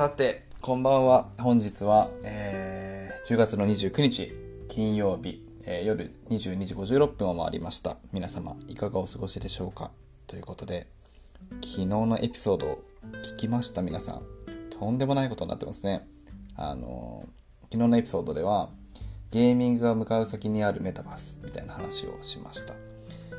さて、こんばんは。本日は、えー、10月の29日、金曜日、えー、夜22時56分を回りました。皆様、いかがお過ごしでしょうか？ということで、昨日のエピソードを聞きました皆さん。とんでもないことになってますね。あのー、昨日のエピソードでは、ゲーミングが向かう先にあるメタバースみたいな話をしました。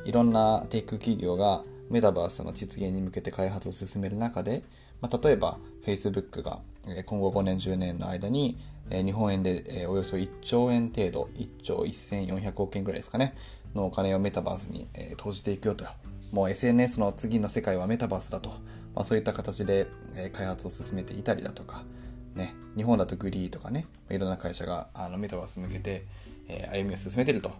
いろんなテック企業がメタバースの実現に向けて開発を進める中で、まあ、例えば Facebook が今後5年10年の間に日本円でおよそ1兆円程度1兆1400億円ぐらいですかねのお金をメタバースに投じていくよと。もう SNS の次の世界はメタバースだと、まあ、そういった形で開発を進めていたりだとか、ね、日本だとグリーとかねいろんな会社があのメタバースに向けて歩みを進めていると。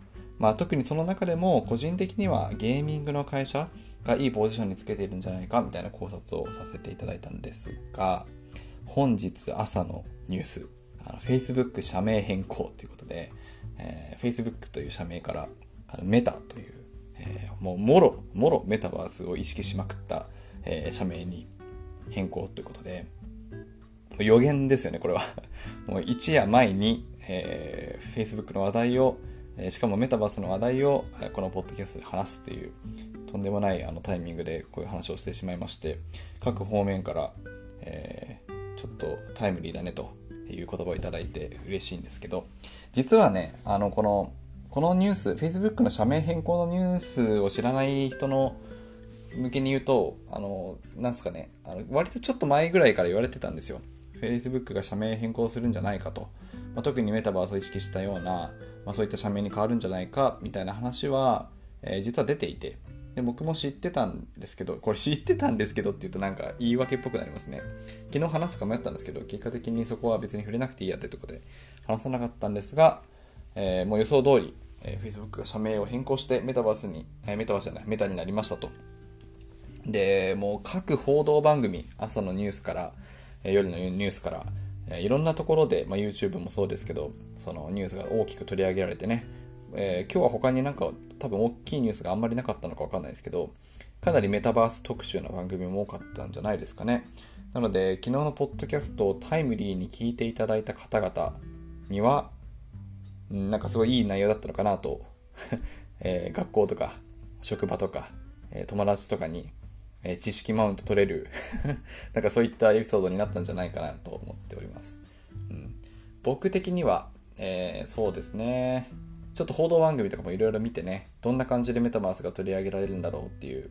まあ、特にその中でも個人的にはゲーミングの会社がいいポジションにつけているんじゃないかみたいな考察をさせていただいたんですが本日朝のニュースあの Facebook 社名変更ということで、えー、Facebook という社名からあのメタという、えー、もうもろもろメタバースを意識しまくった、えー、社名に変更ということで予言ですよねこれは。もう一夜前に、えー、Facebook の話題をえしかもメタバースの話題をこのポッドキャストで話すっていうとんでもないあのタイミングでこういう話をしてしまいまして各方面から、えー、ちょっとタイムリーだねという言葉をいただいて嬉しいんですけど実はねあのこのこのニュース Facebook の社名変更のニュースを知らない人の向けに言うとあのなんですかねあの割とちょっと前ぐらいから言われてたんですよ。Facebook が社名変更するんじゃないかと、まあ、特にメタバースを意識したようなまあ、そういった社名に変わるんじゃないかみたいな話は、えー、実は出ていてで僕も知ってたんですけどこれ知ってたんですけどって言うとなんか言い訳っぽくなりますね。昨日話すか迷ったんですけど結果的にそこは別に触れなくていいやってとこで話さなかったんですが、えー、もう予想通り、えー、Facebook が社名を変更してメタバースに、えー、メタバースじゃないメタになりましたと。でもう各報道番組朝のニュースから、え、夜のニュースからいろんなところで、まあ、YouTube もそうですけど、そのニュースが大きく取り上げられてね、えー、今日は他になんか多分大きいニュースがあんまりなかったのかわかんないですけど、かなりメタバース特集の番組も多かったんじゃないですかね。なので、昨日のポッドキャストをタイムリーに聞いていただいた方々には、なんかすごいいい内容だったのかなと、えー、学校とか職場とか、えー、友達とかにえー、知識マウント取れる なんかそういったエピソードになったんじゃないかなと思っております。うん、僕的には、えー、そうですね。ちょっと報道番組とかもいろいろ見てね、どんな感じでメタバースが取り上げられるんだろうっていう、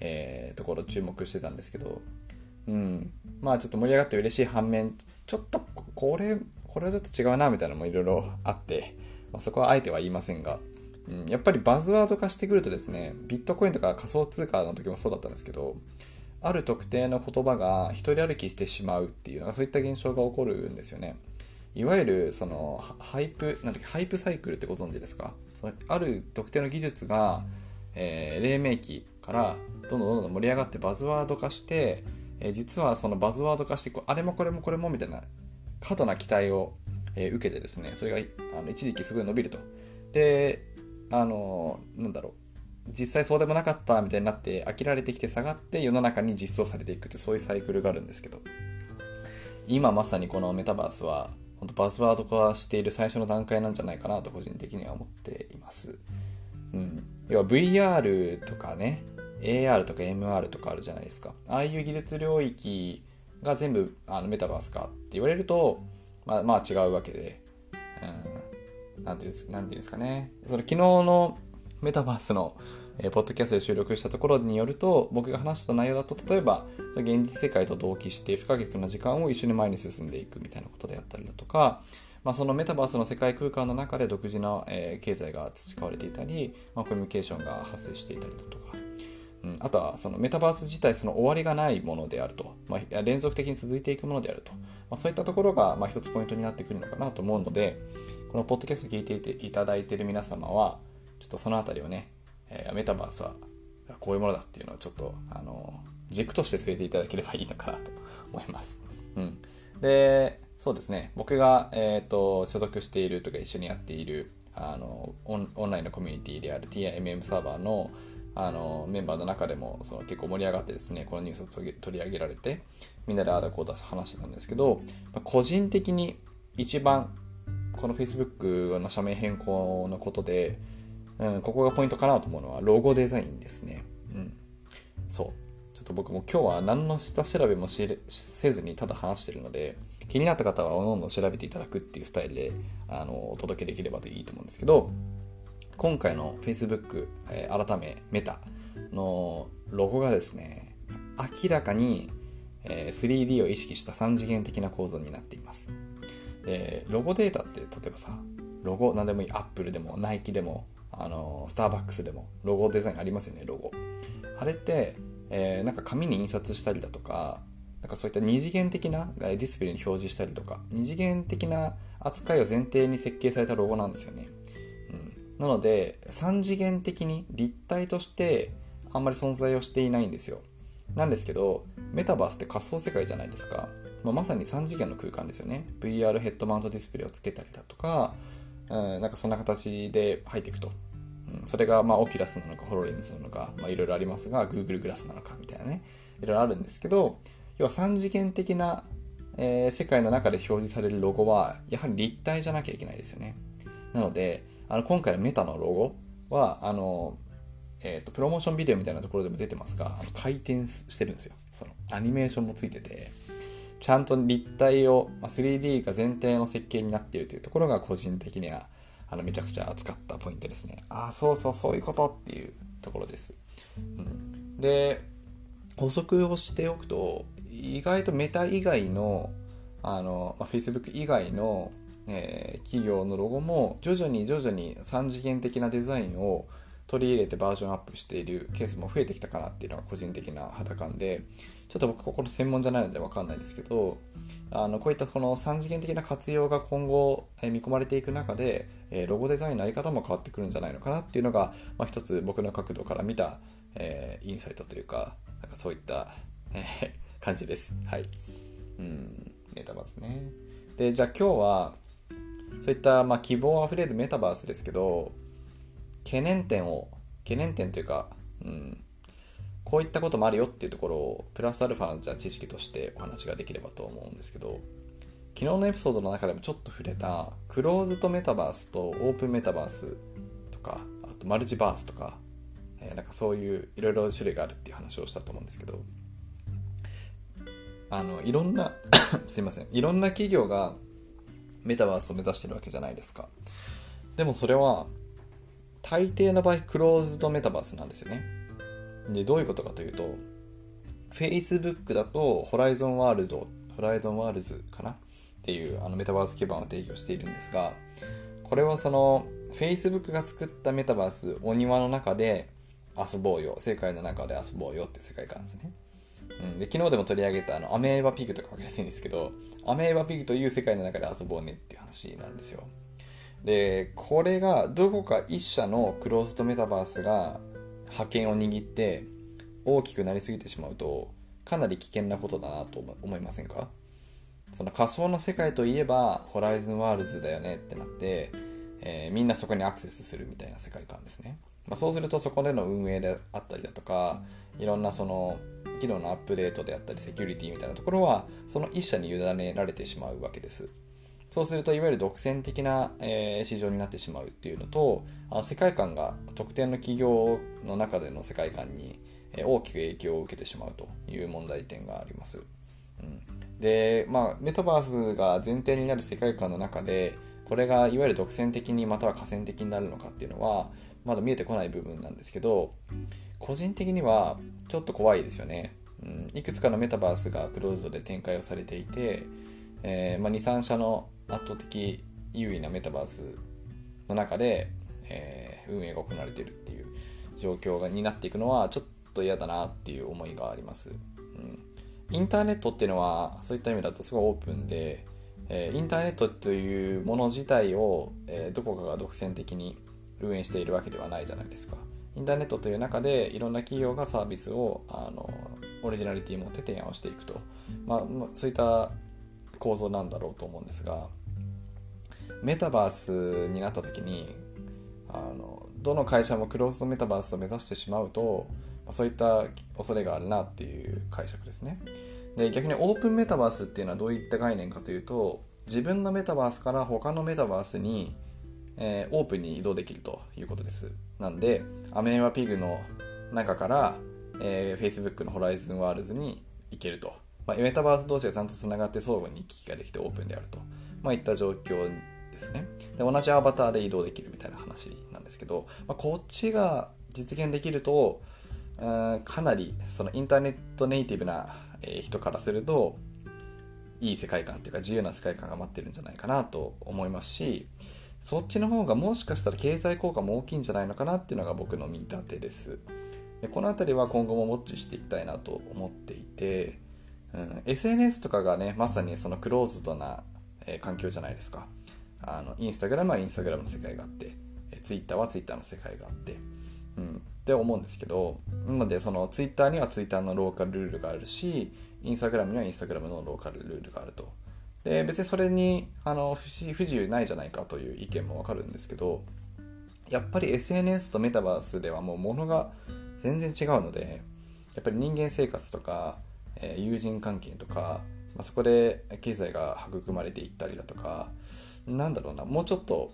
えー、ところ注目してたんですけど、うん。まあちょっと盛り上がって嬉しい反面、ちょっとこれ、これはちょっと違うなみたいなのもいろいろあって、まあ、そこはあえては言いませんが、うん、やっぱりバズワード化してくるとですね、ビットコインとか仮想通貨の時もそうだったんですけど、ある特定の言葉が一人歩きしてしまうっていうのが、そういった現象が起こるんですよね。いわゆる、その、ハイプ、なんだっけ、ハイプサイクルってご存知ですか？そのある特定の技術が、えー、黎明期からどんどんどんどん盛り上がってバズワード化して、えー、実はそのバズワード化してあれもこれもこれもみたいな過度な期待を、えー、受けてですねそれがあの一時期すごい伸びるとであの、なんだろう、実際そうでもなかったみたいになって飽きられてきて下がって世の中に実装されていくってそういうサイクルがあるんですけど今まさにこのメタバースは本当バズワード化している最初の段階なんじゃないかなと個人的には思っています。うん。要は VR とかね、AR とか MR とかあるじゃないですか。ああいう技術領域が全部あのメタバースかって言われると、まあ、まあ違うわけで、うんなんていうんですかね。その昨日のメタバースの、えー、ポッドキャストで収録したところによると、僕が話した内容だと、例えば、そ現実世界と同期して不可逆な時間を一緒に前に進んでいくみたいなことであったりだとか、まあ、そのメタバースの世界空間の中で独自の、えー、経済が培われていたり、まあ、コミュニケーションが発生していたりだとか、うん、あとはそのメタバース自体その終わりがないものであると、まあ、連続的に続いていくものであると、ま、そういったところがまあ一つポイントになってくるのかなと思うので、このポッドキャスト聞いていただいている皆様は、ちょっとそのあたりをね、えー、メタバースはこういうものだっていうのをちょっと、あの、軸として据えていただければいいのかなと思います。うん。で、そうですね、僕が、えっ、ー、と、所属しているとか一緒にやっている、あのオン、オンラインのコミュニティである TIMM サーバーの、あのメンバーの中でもその結構盛り上がってですねこのニュースを取り上げられてみんなでああだこうだ話してたんですけど個人的に一番この Facebook の社名変更のことで、うん、ここがポイントかなと思うのはロゴデザインですね。うん。そう。ちょっと僕も今日は何の下調べもせずにただ話してるので、気になった方はおのおの調べていただくっていうスタイルで、あの、お届けできればといいと思うんですけど、今回の Facebook、えー、改めメタのロゴがですね、明らかに、3D を意識した3次元的な構造になっています。で、ロゴデータって例えばさ、ロゴ何でもいい、アップルでも、ナイキでも、あの、スターバックスでも、ロゴデザインありますよね、ロゴ。あれって、えー、なんか紙に印刷したりだとか、なんかそういった二次元的なディスプレイに表示したりとか、二次元的な扱いを前提に設計されたロゴなんですよね。うん、なので、三次元的に立体としてあんまり存在をしていないんですよ。なんですけど、メタバースって仮想世界じゃないですか。まあ、まさに3次元の空間ですよね。VR ヘッドマウントディスプレイをつけたりだとか、うん、なんかそんな形で入っていくと。うん、それがまあオキュラスなのかホロレンズなのか、いろいろありますが Google グラスなのかみたいなねいろいろあるんですけど要は3次元的な、えー、世界の中で表示されるロゴはやはり立体じゃなきゃいけないですよねなのであの今回のメタのロゴはあの、えーと、プロモーションビデオみたいなところでも出てますが回転してるんですよそのアニメーションもついててちゃんと立体を、まあ、3D が前提の設計になっているというところが個人的にはあのめちゃくちゃ扱ったポイントですね。ああ、そうそう、そういうことっていうところです。うん、で、補足をしておくと、意外とメタ以外の、あの、まあ、Facebook 以外の、えー、企業のロゴも徐々に徐々に3次元的なデザインを取り入れてバージョンアップしているケースも増えてきたかなっていうのが個人的な肌感で、ちょっと僕ここの専門じゃないのでわかんないですけど、あのこういったこの3次元的な活用が今後、見込まれていく中で、ロゴデザインのあり方も変わってくるんじゃないのかなっていうのが、まあ、一つ僕の角度から見た、えー、インサイトというか、なんかそういった、えー、感じです。はい。うん、メタバースね。で、じゃあ今日は、そういった、まあ、希望あふれるメタバースですけど、懸念点を、懸念点というか、うん、こういったこともあるよっていうところをプラスアルファのじゃ知識としてお話ができればと思うんですけど昨日のエピソードの中でもちょっと触れたクローズドメタバースとオープンメタバースとかあとマルチバースとか、えー、なんかそういういろいろ種類があるっていう話をしたと思うんですけどあのいろんな すいませんいろんな企業がメタバースを目指してるわけじゃないですか。でもそれは大抵の場合クローズドメタバースなんですよねで、どういうことかというと、Facebook だと、ホライゾンワールド、ホライゾンワールズかな？っていうあのメタバース基盤を定義をしているんですが、これはその、Facebook が作ったメタバース、お庭の中で遊ぼうよ、世界の中で遊ぼうよって世界観ですね。うん、で昨日でも取り上げたあのアメーバピグとか分かりやすいんですけど、アメーバピグという世界の中で遊ぼうねっていう話なんですよ。で、これがどこか一社のクローズドメタバースが覇権を握って大きくなりすぎてしまうとかなり危険なことだなと思いませんか？その仮想の世界といえばホライズンワールズだよねってなって、えー、みんなそこにアクセスするみたいな世界観ですね、まあ、そうするとそこでの運営であったりだとかいろんなその機能のアップデートであったりセキュリティみたいなところはその一社に委ねられてしまうわけです。そうするといわゆる独占的な、えー、市場になってしまうっていうのとあ世界観が特定の企業の中での世界観に、えー、大きく影響を受けてしまうという問題点があります。うん、で、まあ、メタバースが前提になる世界観の中でこれがいわゆる独占的にまたは河川的になるのかっていうのはまだ見えてこない部分なんですけど個人的にはちょっと怖いですよね。うん、いくつかのメタバースがクローズドで展開をされていて、えーまあ、23社の圧倒的優位なメタバースの中で、えー、運営が行われているっていう状況がになっていくのはちょっと嫌だなっていう思いがあります、うん、インターネットっていうのはそういった意味だとすごいオープンで、えー、インターネットというもの自体を、えー、どこかが独占的に運営しているわけではないじゃないですか。インターネットという中でいろんな企業がサービスをあのオリジナリティ持って提案をしていくと、まあ、そういった構造なんだろうと思うんですがメタバースになった時にあのどの会社もクローズドメタバースを目指してしまうとそういった恐れがあるなっていう解釈ですね。で逆にオープンメタバースっていうのはどういった概念かというと自分のメタバースから他のメタバースに、えー、オープンに移動できるということです。なんでアメーバピグの中から、えー、Facebook のホライズンワールズに行けると、まあ、メタバース同士がちゃんとつながって相互に行き来ができてオープンであると、まあ、いった状況ですね。で同じアバターで移動できるみたいな話なんですけど、まあ、こっちが実現できるとかなりそのインターネットネイティブな人からするといい世界観っていうか自由な世界観が待ってるんじゃないかなと思いますしそっちの方がもしかしたら経済効果も大きいんじゃないのかなっていうのが僕の見立てです。でこの辺りは今後もウォッチしていきたいなと思っていて、うん、SNS とかがねまさにそのクローズドな、えー、環境じゃないですか。あのインスタグラムはインスタグラムの世界があって、えー、ツイッターはツイッターの世界があって、うん、って思うんですけどなのでそのツイッターにはツイッターのローカルルールがあるしインスタグラムにはインスタグラムのローカルルールがあると。で別にそれにあの不自由ないじゃないかという意見もわかるんですけどやっぱり SNS とメタバースではもう物が全然違うのでやっぱり人間生活とか、え、友人関係とか、まあ、そこで経済が育まれていったりだとかなんだろうなもうちょっと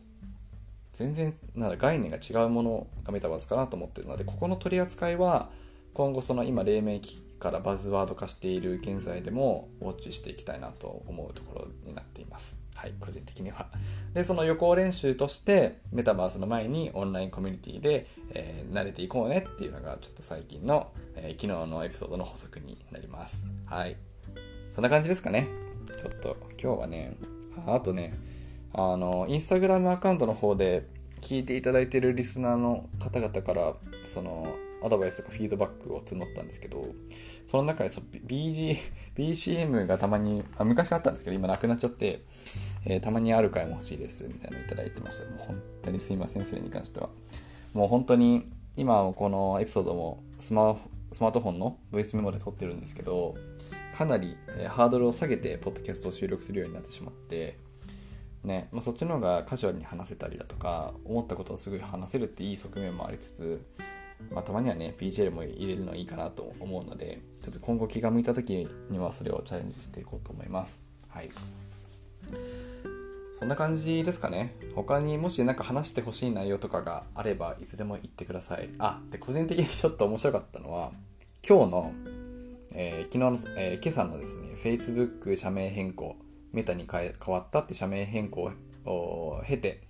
全然なら概念が違うものがメタバースかなと思ってるのでここの取り扱いは今後その今黎明期からバズワード化している現在でもウォッチしていきたいなと思うところになっています。はい、個人的には。で、その予行練習として、メタバースの前にオンラインコミュニティで、えー、慣れていこうねっていうのが、ちょっと最近の、えー、昨日のエピソードの補足になります。はい。そんな感じですかね。ちょっと、今日はね、あとね、あの、インスタグラムアカウントの方で聞いていただいてるリスナーの方々から、その、アドバイスとかフィードバックを募ったんですけど、その中でそ BG、BCM がたまにあ、昔あったんですけど、今なくなっちゃって、えー、たまにある回も欲しいです、みたいなのいただいてました。もう本当にすいません、それに関しては。もう本当に、今このエピソードもスマスマートフォンのボイスメモで撮ってるんですけど、かなり、え、ハードルを下げて、ポッドキャストを収録するようになってしまって、ねまあ、そっちの方がカジュアルに話せたりだとか思ったことをすぐ話せるっていい側面もありつつまあ、たまにはね BGL も入れるのいいかなと思うのでちょっと今後気が向いた時にはそれをチャレンジしていこうと思います。はい。そんな感じですかね。他にもし何か話してほしい内容とかがあればいつでも言ってください。あで個人的に ちょっと面白かったのは今日の、えー、昨日の、えー、今朝のですね Facebook 社名変更メタに変わったって社名変更を経て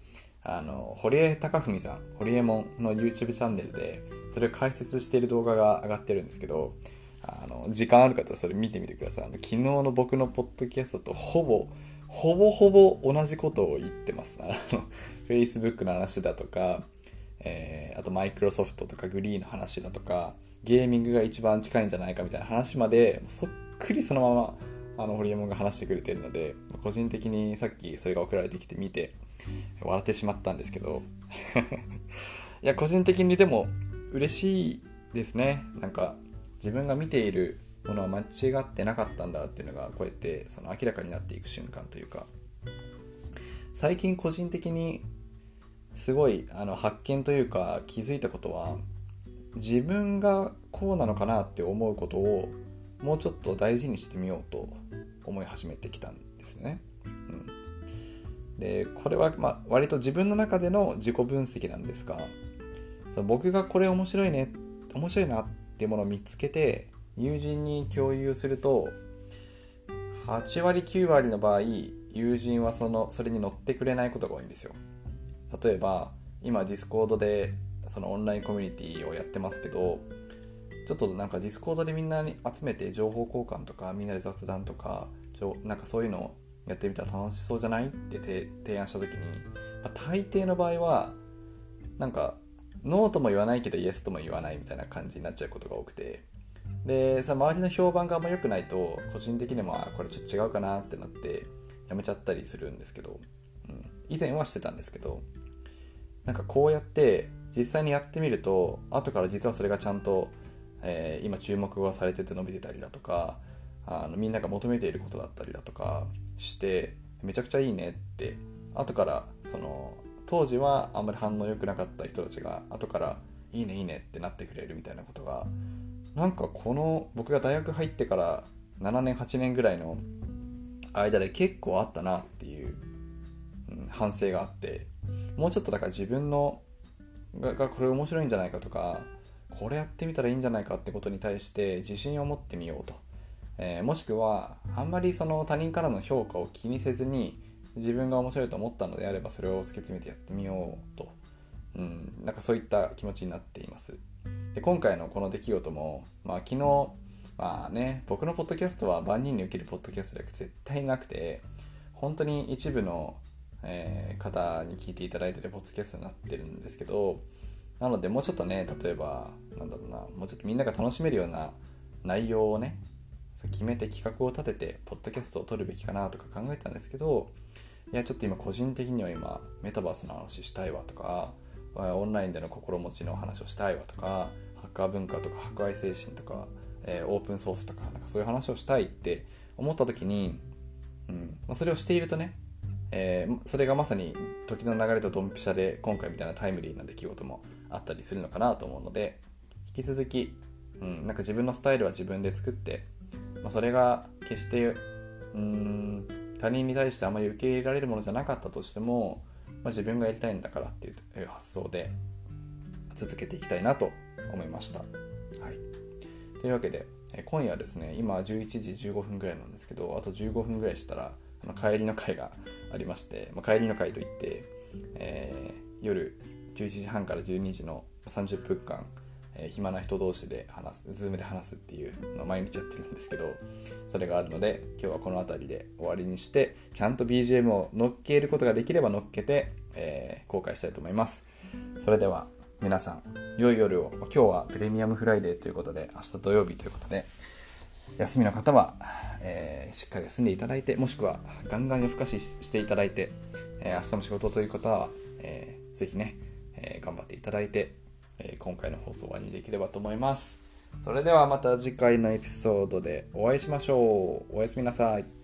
あの、堀江貴文さん、堀江門の YouTube チャンネルで、それを解説している動画が上がってるんですけど、あの、時間ある方はそれ見てみてください。あの昨日の僕のポッドキャストとほぼ、ほぼほぼ同じことを言ってます。あの、Facebook の話だとか、えー、あとマイクロソフトとかグリーの話だとか、ゲーミングが一番近いんじゃないかみたいな話まで、そっくりそのまま、あの、堀江門が話してくれてるので、個人的にさっきそれが送られてきて見て、笑ってしまったんですけど。いや個人的にでも嬉しいですね。なんか自分が見ているものは間違ってなかったんだっていうのがこうやってその明らかになっていく瞬間というか。最近個人的にすごいあの発見というか気づいたことは自分がこうなのかなって思うことをもうちょっと大事にしてみようと思い始めてきたんですね。うん。でこれはまあ割と自分の中での自己分析なんですがその僕がこれ面白いね面白いなっていうものを見つけて友人に共有すると8割9割の場合友人はそのそれに乗ってくれないことが多いんですよ。例えば今ディスコードでそのオンラインコミュニティをやってますけどちょっとなんかディスコードでみんなに集めて情報交換とかみんなで雑談とかなんかそういうのをやってみたら楽しそうじゃない？って提案した時に、まあ、大抵の場合はなんかノーとも言わないけどイエスとも言わないみたいな感じになっちゃうことが多くて。でさ周りの評判があんま良くないと個人的にもあこれちょっと違うかなってなってやめちゃったりするんですけど、うん、以前はしてたんですけどなんかこうやって実際にやってみると後から実はそれがちゃんと、えー、今注目がされてて伸びてたりだとかあのみんなが求めていることだったりだとかしてめちゃくちゃいいねって後からその当時はあんまり反応良くなかった人たちが後から「いいねいいね」ってなってくれるみたいなことがなんかこの僕が大学入ってから7年8年ぐらいの間で結構あったなっていう、うん、反省があってもうちょっとだから自分のががこれ面白いんじゃないかとかこれやってみたらいいんじゃないかってことに対して自信を持ってみようと、えー、もしくはあんまりその他人からの評価を気にせずに自分が面白いと思ったのであればそれを突き詰めてやってみようと、うん、なんかそういった気持ちになっています。で今回のこの出来事も、まあ、昨日まあね僕のポッドキャストは万人に受けるポッドキャストで絶対なくて本当に一部のえー、方に聞いていただいてるポッドキャストになってるんですけどなのでもうちょっとね例えばなんだろうなもうちょっとみんなが楽しめるような内容をね決めて企画を立ててポッドキャストを撮るべきかなとか考えたんですけどいやちょっと今個人的には今メタバースの話したいわとかオンラインでの心持ちの話をしたいわとかハッカー文化とか博愛精神とか、えー、オープンソースとかなんかそういう話をしたいって思った時に、うんまあ、それをしているとねえー、それがまさに時の流れとドンピシャで今回みたいなタイムリーな出来事もあったりするのかなと思うので引き続き、うん、なんか自分のスタイルは自分で作って、まあ、それが決してうーん他人に対してあまり受け入れられるものじゃなかったとしても、まあ、自分がやりたいんだからっていう発想で続けていきたいなと思いました。はい、というわけで今夜はですね今11時15分ぐらいなんですけどあと15分ぐらいしたら帰りの会がありまして、まあ、帰りの会といって、えー、夜11時半から12時の30分間、えー、暇な人同士で話す、ズームで話すっていうのを毎日やってるんですけど、それがあるので、今日はこの辺りで終わりにして、ちゃんと BGM を乗っけることができれば乗っけて、えー、公開したいと思います。それでは、皆さん、良い夜を。今日はプレミアムフライデーということで、明日土曜日ということで、休みの方は、えー、しっかり休んでいただいて、もしくはガンガン夜更かししていただいて、えー、明日も仕事という方は、えー、ぜひね、え頑張っていただいて、え今回の放送はにできればと思います。それではまた次回のエピソードでお会いしましょう。おやすみなさい。